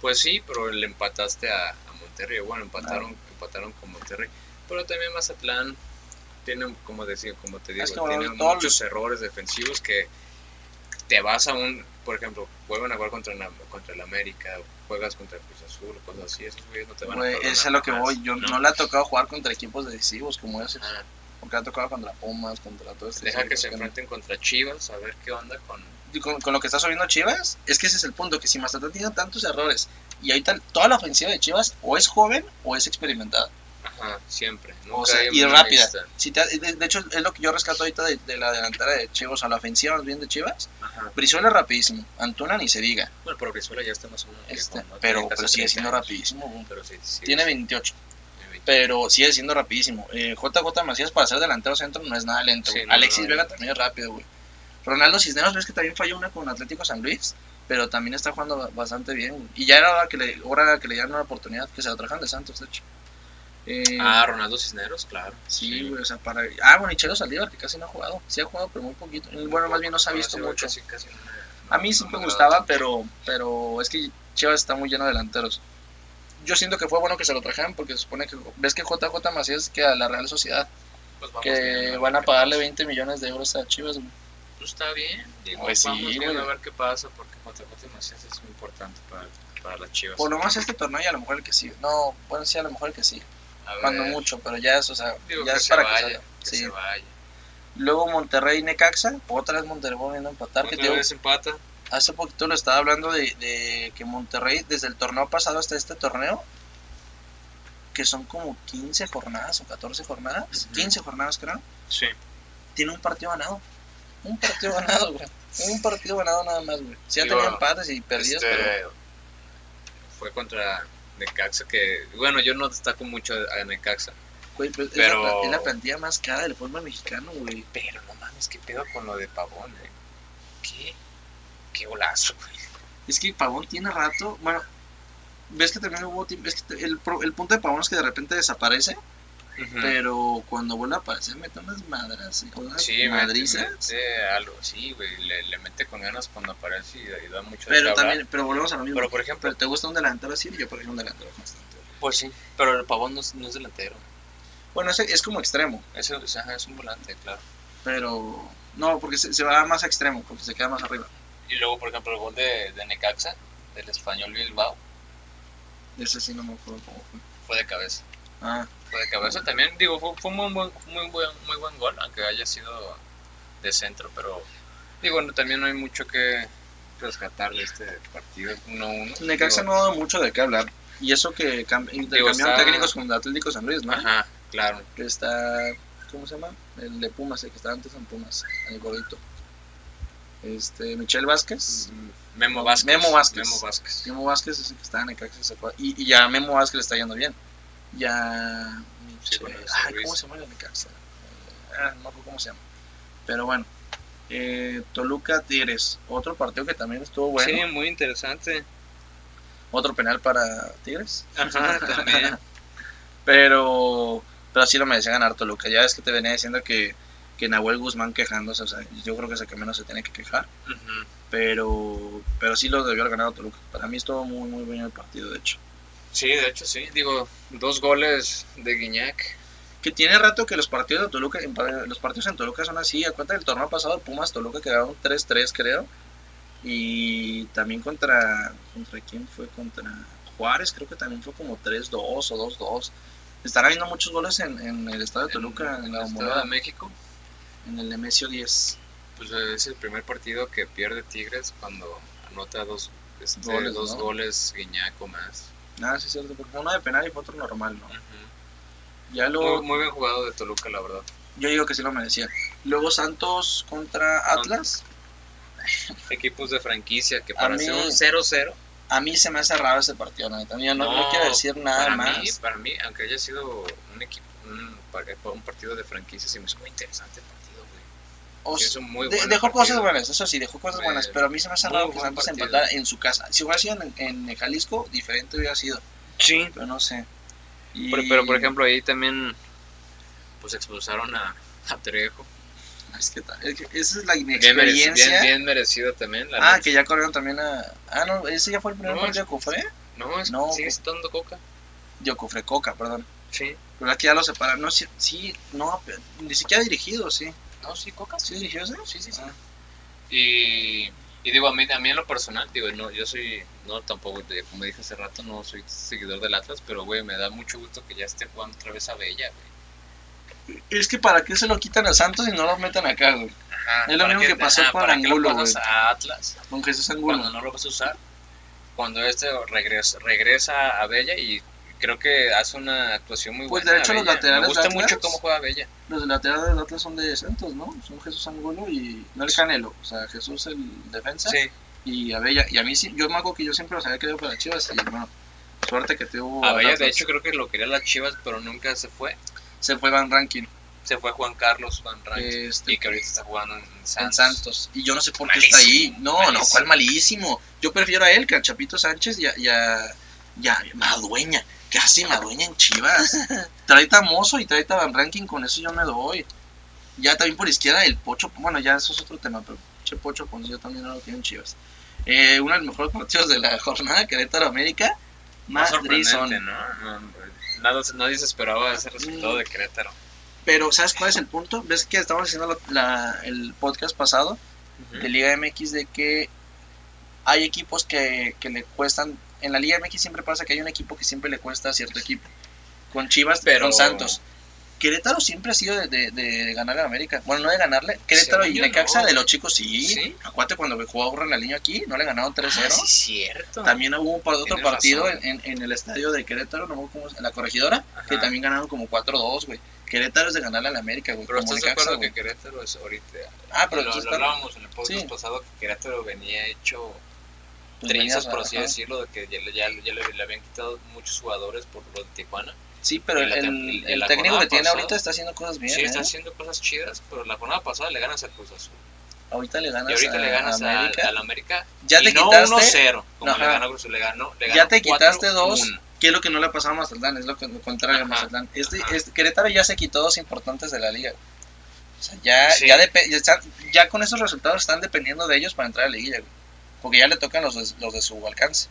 Pues sí, pero le empataste a, a Monterrey, bueno empataron, empataron con Monterrey, pero también Mazatlán tiene como decía, como te digo, Es que, bueno, tiene muchos errores defensivos que te vas a un, por ejemplo, vuelven a jugar contra, contra el América, juegas contra el Cruz Azul, cosas así, esos güeyes no te van a eso es lo que jamás, voy. Yo no. le ha tocado jugar contra equipos decisivos como ese. Ah, Porque ha tocado contra Pumas, contra todo este. deja que se enfrenten contra Chivas, a ver qué onda con... Con, con lo que está subiendo Chivas, es que ese es el punto, que si Mazatlán tiene tantos errores y ahorita toda la ofensiva de Chivas o es joven o es experimentada. Ajá, siempre. O nunca sea, hay y rápida. lista. Si te- de, de hecho, es lo que yo rescato ahorita de, de la delantera de Chivas, a la ofensiva más bien de Chivas. Ajá. Brizuela es rapidísimo, Antuna ni se diga. Bueno, pero Brizuela ya está más o menos... Este, pero, pero sigue 30 siendo años. rapidísimo. güey. Pero sí, sí, Tiene sí, 28, tiene 20. pero sigue siendo rapidísimo. Eh, JJ Macías para ser delantero centro no es nada lento. No, Alexis no. Vega también es rápido, güey. Ronaldo Cisneros, ves que también falló una con Atlético San Luis, pero también está jugando ba- bastante bien. Y ya era hora que le, hora que le dieran una oportunidad, que se la trajan de Santos, de hecho. Eh, Ah, Ronaldo Cisneros, claro. sí, güey, o sea, para... Ah, bueno, y Chelo Saldívar, que casi no ha jugado. Sí ha jugado, pero muy poquito. Y Bueno, más bien no se ha visto sí, mucho. casi- casi no me- A mí no sí me gustaba, pero, pero es que Chivas está muy lleno de delanteros. Yo siento que fue bueno que se lo trajeran porque se supone que ves que JJ Macías que a la Real Sociedad Pues vamos que van a pagarle pasa. 20 millones de euros a Chivas. güey. Pues está bien. Digo, Pues sí, vamos güey. a ver qué pasa porque JJ Macías es muy importante para, para las Chivas. Por lo más este torneo y a lo mejor el que sigue. No, bueno, sí, a lo mejor el que sigue. Cuando mucho, pero ya es, o sea, Digo, ya que es para que vaya, salga. que Sí. se vaya. Luego Monterrey Necaxa, otra vez Monterrey volviendo a empatar. Que te vez empata. hace poquito lo estaba hablando de, de que Monterrey, desde el torneo pasado hasta este torneo, que son como 15 jornadas o 14 jornadas, Ujú. 15 jornadas creo, Sí. tiene un partido ganado. Un partido ganado, güey. Un partido ganado nada más, güey. Ha Digo, tenido empates y perdidas, Este, pero. Fue contra Necaxa que, bueno, yo no destaco mucho a Necaxa. Güey, es, pero- la, es la plantilla más cara del fútbol mexicano, güey. Pero no mames, qué pedo con lo de Pavón, eh. ¿Qué? Qué golazo, güey. Es que Pavón tiene rato. Bueno, ves que también hubo tiempo. Es que te- el, pro- el punto de Pavón es que de repente desaparece, Pero cuando vuelve a aparecer, mete unas madras. Unas Sí, madrizas. mete, mete algo, sí, güey, le, le mete con ganas cuando aparece y, y da mucho de Pero hablar. también, pero volvemos a lo mismo. Pero por ejemplo, Pero te gusta un delantero así, yo prefiero un delantero constante. pues sí, pero el Pavón no es, no es delantero. Bueno, ese es como extremo, Es, es, ajá, es un volante, claro. pero no, porque se, se va más a extremo, porque se queda más arriba. Y luego, por ejemplo, el gol de, de Necaxa, del español Bilbao, Ese sí no me acuerdo cómo fue. fue de cabeza. Ah, de cabeza también, digo, fue, fue muy, buen, muy, buen, muy buen gol, aunque haya sido de centro, pero digo, no, también no hay mucho que rescatar de este partido 1-1. Necaxa no ha dado mucho de qué hablar. Y eso que cam- intercambiaron está- técnicos con el Atlético San Luis, ¿no? Ajá, claro. Que está, ¿cómo se llama? El de Pumas, el que estaba antes en Pumas, el gordito. Este, Michel Vázquez. Memo Vázquez. Memo Vázquez. Memo Vázquez. Memo Vázquez es el que estaba en Necaxa y. Y, ya Memo Vázquez le está yendo bien. Ya. Sí, ay, ¿cómo se llama Necaxa? Eh, ah, no me acuerdo cómo se llama. Pero bueno. Eh, Toluca Tigres. Otro partido que también estuvo bueno. Sí, muy interesante. Otro penal para Tigres. Ajá, <laughs> también. Pero, pero sí lo merecía ganar Toluca. Ya ves que te venía diciendo que, que Nahuel Guzmán quejándose. O sea, yo creo que es el que menos se tiene que quejar. Pero, pero sí lo debió haber ganado Toluca. Para mí estuvo muy, muy bien el partido, de hecho. Sí, de hecho, sí. Digo, dos goles de Guiñac. Que tiene rato que los partidos de Toluca, en los partidos en Toluca son así. A cuenta del torneo pasado, Pumas Toluca quedaron 3-3, creo. Y también contra. ¿Contra quién fue? Contra Juárez, creo que también fue como 3-2 o 2-2. Están habiendo muchos goles en, en el estado de Toluca, en, la el Estado de México. en el Nemesio 10. Pues es el primer partido que pierde Tigres cuando anota dos, este, Goles, dos ¿no? goles Guiñaco más. Nada, sí cierto, porque uno de penal y fue otro normal, ¿no? Ya luego, Muy, muy bien jugado de Toluca, la verdad. yo digo que sí lo merecía. Luego Santos contra Atlas. Equipos de franquicia que para mí- ser un 0-0. A mí se me hace raro ese partido, ¿no? También no, no quiero decir nada para más. Mí, para mí, aunque haya sido un equipo, un, un partido de franquicia, se me hizo muy interesante el partido, es muy de- dejó partido. cosas buenas, eso sí, dejó cosas buenas, pero a mí se me hace raro que Santos empatara en su casa. Si hubiera sido en, en Jalisco, diferente hubiera sido, Sí. pero no sé. Y- Pero, pero, por ejemplo, ahí también pues expulsaron a, a Trejo. Es que, ta- es que esa es la Bien, inexperiencia. bien, bien merecido también. La ah, que ya corrieron también a. Ah, no, ese ya fue el primer No, partido de Cofre. No, es, No, sigue estando Coca. Yo, Cofre Coca, perdón. Sí. Pero aquí ya lo separan. No, sí, sí, no, ni siquiera dirigido, sí. No, sí, Coca. ¿Sí dirigió ese? Sí, sí, sí. Ah. Y, y digo, a mí, a mí en lo personal, digo, no, yo soy, no tampoco, como dije hace rato, no soy seguidor del Atlas, pero güey, me da mucho gusto que ya esté jugando otra vez a Bella, güey. Es que para qué se lo quitan a Santos y no lo metan acá, güey. Ajá, Es lo ¿para mismo que pasó con ¿para qué lo Angulo, güey. a Atlas Con Jesús Angulo. cuando no lo vas a usar? Cuando este regresa, regresa a Bella y creo que hace una actuación muy Pues, buena. de hecho, los Bella. laterales Me gusta mucho cómo juega Bella. Los laterales del Atlas son de Santos, ¿no? Son Jesús Angulo y. No el Canelo, o sea, Jesús el defensa. Sí. Y Abella. Y a mí sí, yo me hago que yo siempre los había querido para Chivas y bueno, suerte que tuvo. A Bella, de hecho, creo que lo quería las Chivas, pero nunca se fue. Se fue Van Rankin Se fue Juan Carlos Van Rankin. este, y que ahorita está jugando en en Santos. Y yo no sé por qué está ahí. Malísimo, No, no, cuál malísimo. Yo prefiero a él que a Chapito Sánchez y a, y a, y a Madueña. ¿Qué hace Madueña en Chivas? trae a Mozo y trae a Van Rankin, con eso yo me doy. Ya también por izquierda el Pocho, bueno, ya eso es otro tema, pero che Pocho Ponce yo también no lo quiero en Chivas. Eh, uno de los mejores partidos de la <laughs> jornada, Querétaro América. Más Madrid ¿no? No, Nada, nadie se esperaba ese resultado de Querétaro. Pero, ¿sabes cuál es el punto? ¿Ves que estábamos haciendo la- la- el podcast pasado de Liga MX de que hay equipos que, que le cuestan. En la Liga MX siempre pasa que hay un equipo que siempre le cuesta a cierto equipo. Con Chivas, Pero- con Santos. Querétaro siempre ha sido de, de, de ganar a América. Bueno, no de ganarle. Querétaro Según y Necaxa no. de los chicos, sí. ¿Sí? Acuérdate cuando jugó Ronaldinho aquí, no le ganaron 3-0. Ah, sí, cierto. También hubo un par- otro Tienes partido en, el estadio de Querétaro, no se- en la corregidora, Ajá. que también ganaron como 4-2, güey. Querétaro es de ganarle a la América, güey. Pero como estás de acuerdo que Querétaro es ahorita. Ah, pero lo, lo hablábamos en el podcast Sí. pasado que Querétaro venía hecho trizas, por así ajá. decirlo, de que ya, ya, ya le, le habían quitado muchos jugadores por lo de Tijuana. Sí, pero Y el, el- y el técnico que tiene pasada- ahorita está haciendo cosas bien. sí, ¿eh? está haciendo cosas chidas, pero la jornada pasada le ganas al Cruz Azul. Ahorita le ganas Y ahorita a, le ganas a al América. al América. Ya y te no quitaste. 1-0, como le ganó Cruz Azul, le ganó. Le Ya ganó te quitaste 4-1. dos. ¿Qué es lo que no le ha pasado a Mazatlán? Es lo, que- lo contrario a Mazatlán. Este, este- Querétaro ya se quitó dos importantes de la liga. O sea, ya, Sí. ya, ya, ya con esos resultados están dependiendo de ellos para entrar a la liguilla, güey. Porque ya le tocan los de, los de su alcance.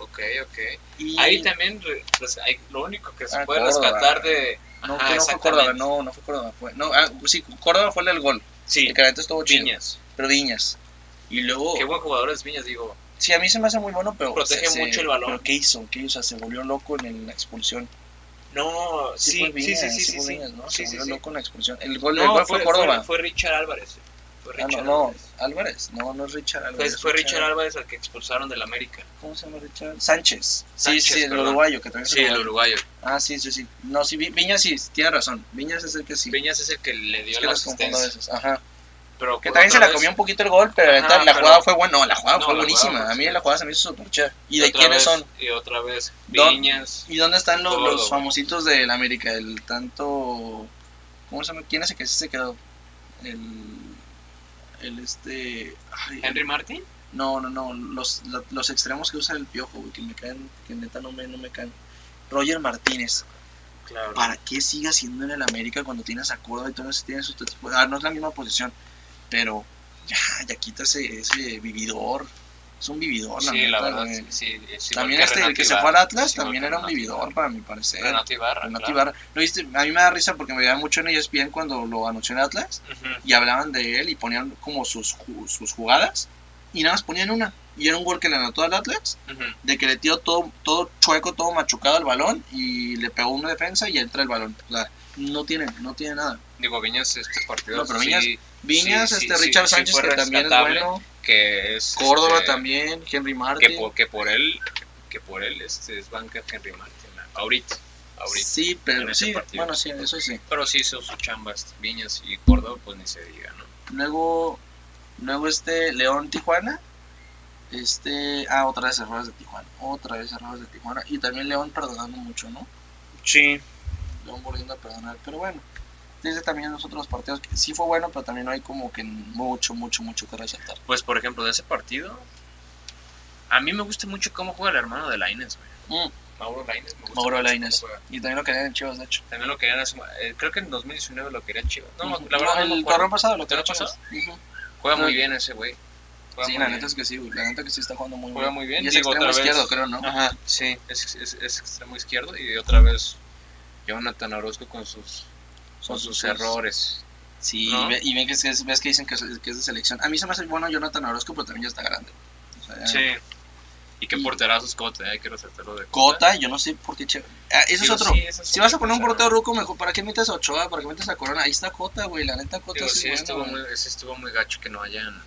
Ok, ok. Y Ahí también, pues, hay, lo único que se Ah, puede Córdoba. rescatar de. No, Ajá, que no fue Córdoba, no, no fue Córdoba. Fue, no, ah, sí, Córdoba fue el del gol. Sí, El Cadetes estuvo chido. Viñas. Pero Viñas. Y luego. Qué buen jugador es Viñas, digo. Sí, a mí se me hace muy bueno, pero. Protege se- mucho el balón. Pero ¿qué hizo? ¿Qué hizo? Se volvió loco en la expulsión. No, Sí, sí, sí, sí, sí, sí se volvió loco en la expulsión. El gol, el No, gol fue, fue, Córdoba. fue, fue Richard Álvarez. Fue Ah, no, no, Álvarez. Álvarez. No, no es Richard Álvarez. Fue, fue Richard Álvarez al que expulsaron del América. ¿Cómo se llama Richard? Sánchez. Sí, Sánchez, sí, el perdón. uruguayo que también es Sí, el uruguayo. Ah, sí, sí, sí. No, sí, Vi- Viñas sí, tiene razón. Viñas es el que sí. Viñas es el que le es dio que la asistencia. Ajá. Pero Que también se la vez- comió un poquito el gol, pero la Ajá, la pero- jugada fue buena. No, la jugada No, fue la buenísima. jugada a mí la jugada se me hizo súper chida. ¿Y de quiénes vez- son? Y otra vez, Viñas. ¿Y dónde están los, los famositos del América? El tanto. ¿Cómo se llama? ¿Quién es el que se quedó? El. El este. ay, Henry Martin. No, no, no. Los, la- los extremos que usa el piojo, güey, que me caen. Que neta no me, no me caen. Roger Martínez. Claro. ¿Para qué sigue haciendo en el América cuando tienes a Córdoba y todo eso tiene su? Ah, no es la misma posición. Pero ya, ya quita ese, ese vividor. Es un vividor, la Sí, neta, la verdad, güey. sí, sí, es igual También este, el Renato que se fue al Atlas, también era un vividor, Ibarra. para mi parecer. Renato Ibarra, Renato claro. Ibarra. ¿Lo viste? A mí me da risa porque me veía mucho en ESPN cuando lo anunció en Atlas y hablaban de él y ponían como sus, sus jugadas y nada más ponían una. Y era un gol que le anotó al Atlas, de que le tiró todo, todo chueco, todo machucado al balón y le pegó una defensa y entra el balón. O sea, no tiene, no tiene nada. Digo, Viñas, este partido. No, pero sí, Viñas- sí, este sí, Richard Sánchez, que también es bueno. Que es Córdoba este, también, Henry Martin. que por, que por él que por él este es banca Henry Martin ahorita ahorita Sí, pero sí, partido. bueno, sí, eso sí. pero sí hizo su chamba este, Viñas y Córdoba pues ni se diga no Luego, luego este León Tijuana. Este, ah, otra vez errores de Tijuana. Otra vez errores de Tijuana. Y también León perdonando mucho, ¿no? sí León volviendo a perdonar. Pero bueno, desde también los otros partidos que sí fue bueno, pero también no hay como que mucho, mucho, mucho que resaltar. pues por ejemplo de ese partido a mí me gusta mucho cómo juega el hermano de Lainez güey Mm, Mauro gusta Mauro juega. Y también lo querían en Chivas, de hecho. también lo querían hace- eh, creo que en 2019 lo querían Chivas no la verdad No, no me el torneo pasado lo ¿Torneo querían Chivas. Ujú. juega muy bien ese güey Juega Sí, la bien. neta es que sí, güey. La neta que sí está jugando muy Juega bien. muy bien. Y es Digo, extremo vez- izquierdo, creo, ¿no? Ajá, sí, es, es, es extremo izquierdo y otra vez Jonathan Orozco con sus, con sus errores. Sí, ¿No? y, ve- y ven que, es- ves que dicen que es, que es de selección. A mí se me hace bueno Jonathan Orozco, pero también ya está grande. O sea, Sí. Y qué Y- porterazos Cota, eh, resaltarlo de Cota, yo no sé por qué. che- Ah, eso es otro. sí, es si vas a poner un portero ¿no? ruco, mejor, ¿para qué metes a Ochoa? ¿Para qué metes a Corona? Ahí está Cota, güey. La neta Cota Digo, sí, es estuvo bueno, muy, ese estuvo muy gacho que no hayan.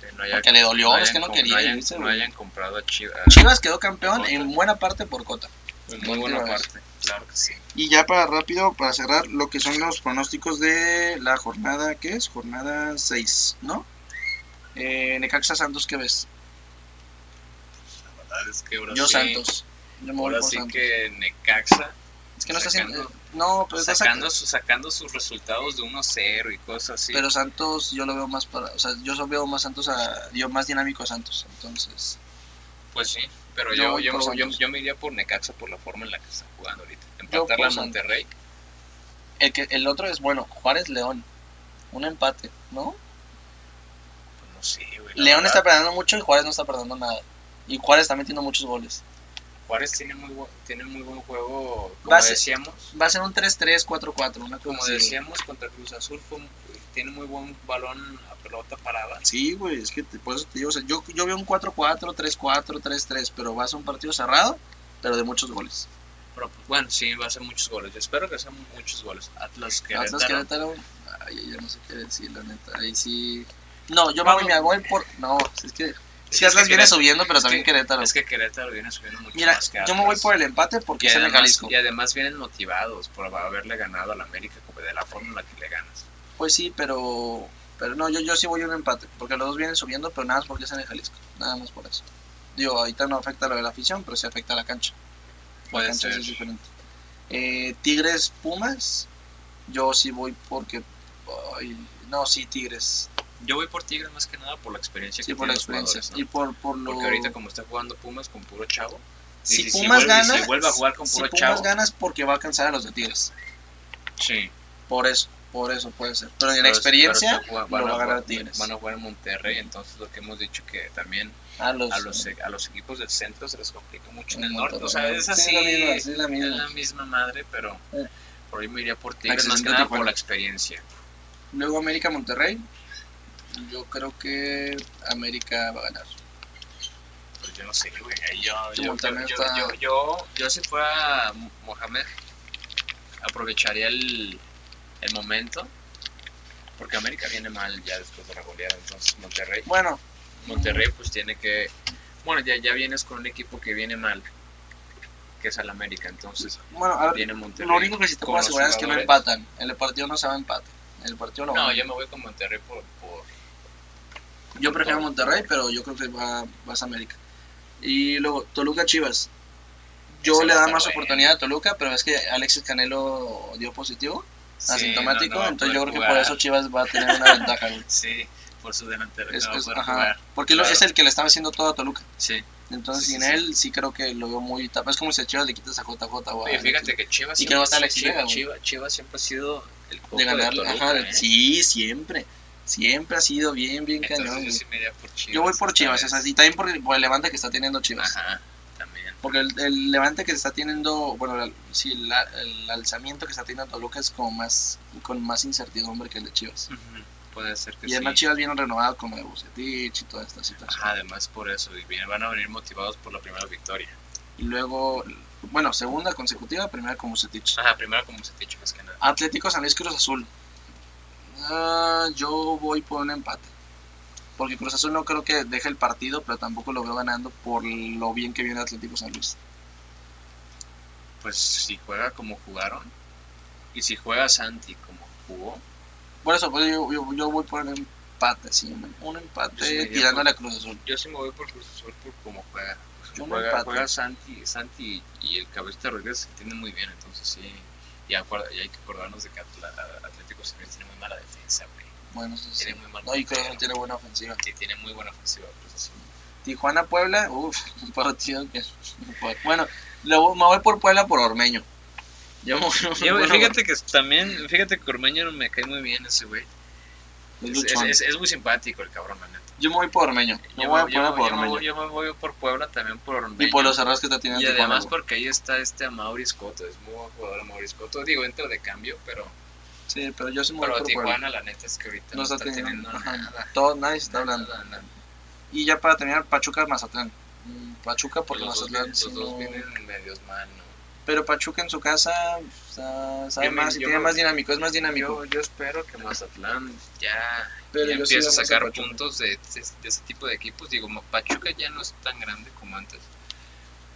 Que, no haya, le dolió, es hayan que no quería hayan, irse, no hayan comprado a Chivas. Chivas quedó campeón Cota. en buena parte por Cota. En muy buena parte, claro que sí. Y ya para rápido, para cerrar, lo que son los pronósticos de la jornada, ¿qué es? Jornada 6, ¿no? Eh, Necaxa Santos, ¿qué ves? La verdad es que ahora Yo sí, Santos. Yo me Ahora sí Santos. que Necaxa Es que no está haciendo... No, pero sacando, su- sacando sus resultados de 1-0 y cosas así. Pero Santos yo lo veo más para... O sea, yo solo veo más Santos a... Yo más dinámico a Santos, entonces... Pues sí, pero Yo yo, yo, yo, yo me iría por Necaxa por la forma en la que está jugando ahorita. Empatarla a. Monterrey. El, que, el otro es, bueno, Juárez-León. Un empate, ¿no? Pues no sé, güey. León verdad. está perdiendo mucho y Juárez no está perdiendo nada. Y Juárez está metiendo muchos goles. Juárez tiene muy, tiene muy buen juego, como Va a ser- decíamos. Va a ser un 3-3, 4-4, una cosa Como decíamos contra Cruz Azul, fue tiene muy buen balón a pelota parada. Sí, güey, es que te- por eso te digo, o sea, yo, yo veo un 4-4, 3-4, 3-3, pero va a ser un partido cerrado, pero de muchos goles. Pero pues, bueno, sí, va a ser muchos goles. Yo espero que sean muchos goles. Atlas que Atlas Querétaro, ay, ya no sé qué decir, la neta, ahí sí... No, yo voy, me voy por... No, es que... Es Sí, Atlas que viene Querétaro- subiendo, pero también que- Querétaro. Es que Querétaro viene subiendo mucho Mira, más que yo me voy por el empate porque y es en el además, Jalisco. y además vienen motivados por haberle ganado al América de la forma en la que le ganas. Pues sí, pero... Pero no, yo, yo sí voy a un empate, porque los dos vienen subiendo, pero nada más porque es en el Jalisco, nada más por eso. Digo, ahorita no afecta lo de la afición, pero sí afecta a la cancha. La Puede cancha ser. es diferente. Eh, Tigres Pumas, yo sí voy porque. ay, no, sí, Tigres. Yo voy por Tigres más que nada por la experiencia Sí, que por la experiencia. Y por, por lo. Porque ahorita como está jugando Pumas con puro chavo, si si Pumas y gana. si vuelve a jugar con si puro Pumas chavo. gana es porque va a alcanzar a los de Tigres. sí. Por eso, por eso puede ser. Pero en Pero- la experiencia pero van lo va a ganar jugar- Tigres. Van a jugar en Monterrey, entonces lo que hemos dicho que también a los. a los, a los equipos del centro se les complica mucho en el norte. O sea, es Sí, así, la misma, es la misma madre, pero Eh. por ahí me iría por Tigres más que nada por la experiencia. Luego América Monterrey. Yo creo que América va a ganar. Pues yo no sé, güey. Yo, yo, yo, yo si fuera Mohamed, aprovecharía el, el momento. Porque América viene mal ya después de la goleada. Entonces Monterrey, Bueno, Monterrey pues tiene que... Bueno, ya, ya vienes con un equipo que viene mal. Que es el América. Entonces bueno, a ver, viene Monterrey. Lo único que sí te puedo asegurar es que no empatan. En el partido no se va a empate. El partido No, van. yo me voy con Monterrey por... por Yo prefiero Monterrey, pero yo creo que va, vas a América. Y luego, Toluca Chivas. Yo le da más oportunidad a Toluca, pero es que Alexis Canelo dio positivo, Sí, asintomático, no, no entonces yo creo que por eso Chivas va a tener una <laughs> ventaja. güey. Sí, por su delantero Es- es- ajá, jugar. porque Claro. es el que le estaba haciendo todo a Toluca. Sí. Entonces, sin sí. él, sí creo que lo veo muy tapado. Es como si a Chivas le quitas a JJ Oye, fíjate que Chivas Y que no está Alexis Chivas. Chivas, Chivas siempre ha sido el de ganar. Toluca, ajá, ¿eh? Sí, siempre. Siempre ha sido bien, bien Entonces cañón. yo sí me por Chivas. Yo voy por Chivas, o sea, y también por, por el levante que está teniendo Chivas. Ajá. Porque el, el levante que se está teniendo, bueno, el, sí, la- el alzamiento que está teniendo Toluca es como más, con más incertidumbre que el de Chivas. Puede ser que Y además sí. Chivas viene renovado con lo de Bucetich y toda esta situación. Ajá, además por eso. Y bien, van a venir motivados por la primera victoria. Y luego, bueno, segunda consecutiva, primera con Bucetich. Ajá, primero como se te dicho más que nada. Atlético San Luis Cruz Azul. Ah, yo voy por un empate. Porque Cruz Azul no creo que deje el partido, pero tampoco lo veo ganando por lo bien que viene Atlético San Luis. Pues si juega como jugaron y si juega Santi como jugó, Por eso, pues, yo, yo, yo voy por un empate, sí, un, sí empate iría tirándole a Cruz Azul. yo sí me voy por Cruz Azul por cómo juega. Yo un Juega, empate. juega Santi, Santi y el Cabecita Rodríguez se entienden muy bien, entonces sí. Y, acuerda- y hay que acordarnos de que Atlético San Luis tiene muy mala defensa, güey. Bueno, eso sí. Tiene muy mal No, y portero. Azul tiene buena ofensiva. Sí, tiene muy buena ofensiva. Cruz Azul. Tijuana Puebla, uff, <laughs> un partido que. Bueno, voy- me voy por Puebla por Ormeño. Yo Yo, bueno, fíjate que también, fíjate que Ormeño me cae muy bien ese güey. es Es, es- es muy simpático el cabrón, la neta. Yo me voy por Ormeño. Yo voy yo, por Ormeño. voy- yo me voy por Puebla también por Ormeño. Y por los errores que está teniendo Y además porque ahí está este Maurice Coto, es muy buen jugador Maurice Coto. Digo, entra de cambio, pero, Sí, pero yo sí me voy pero por Puebla. Tijuana la neta es que ahorita No está está, teniendo- nada. Todo, nadie está Nada, hablando. nada. Y ya para terminar, Pachuca Mazatlán. Mm, Pachuca porque los dos, Mazatlán dos no- vienen medios mal, ¿no? Pero Pachuca en su casa o sea, sabe Yo me- más y tiene me- más dinámico, es más dinámico. Yo, yo espero que Mazatlán ya, Pero ya yo sí empiece a sacar puntos de, de- de ese tipo de equipos. Digo, Pachuca ya no es tan grande como antes,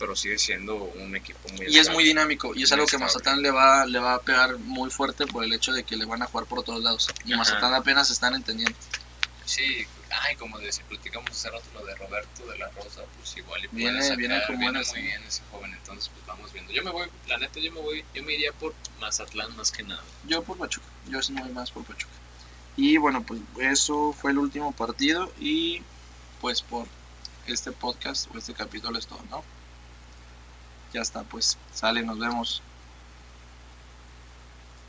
pero sigue siendo un equipo muy Y es muy dinámico y es algo que. Mazatlán le va, le va a pegar muy fuerte por el hecho de que le van a jugar por todos lados. Y Ajá. Mazatlán apenas están entendiendo. Sí, ay, como de, si platicamos hace rato lo de Roberto de la Rosa, pues igual y Viene- sacar, viene con viene muy bien ese joven, entonces pues vamos viendo. Yo me voy, la neta yo me voy, yo me iría por Mazatlán más que nada. Yo por Pachuca, yo sí me voy más por Pachuca. Y bueno, pues eso fue el último partido y pues por este podcast o este capítulo es todo, ¿no? Ya está, pues sale, nos vemos.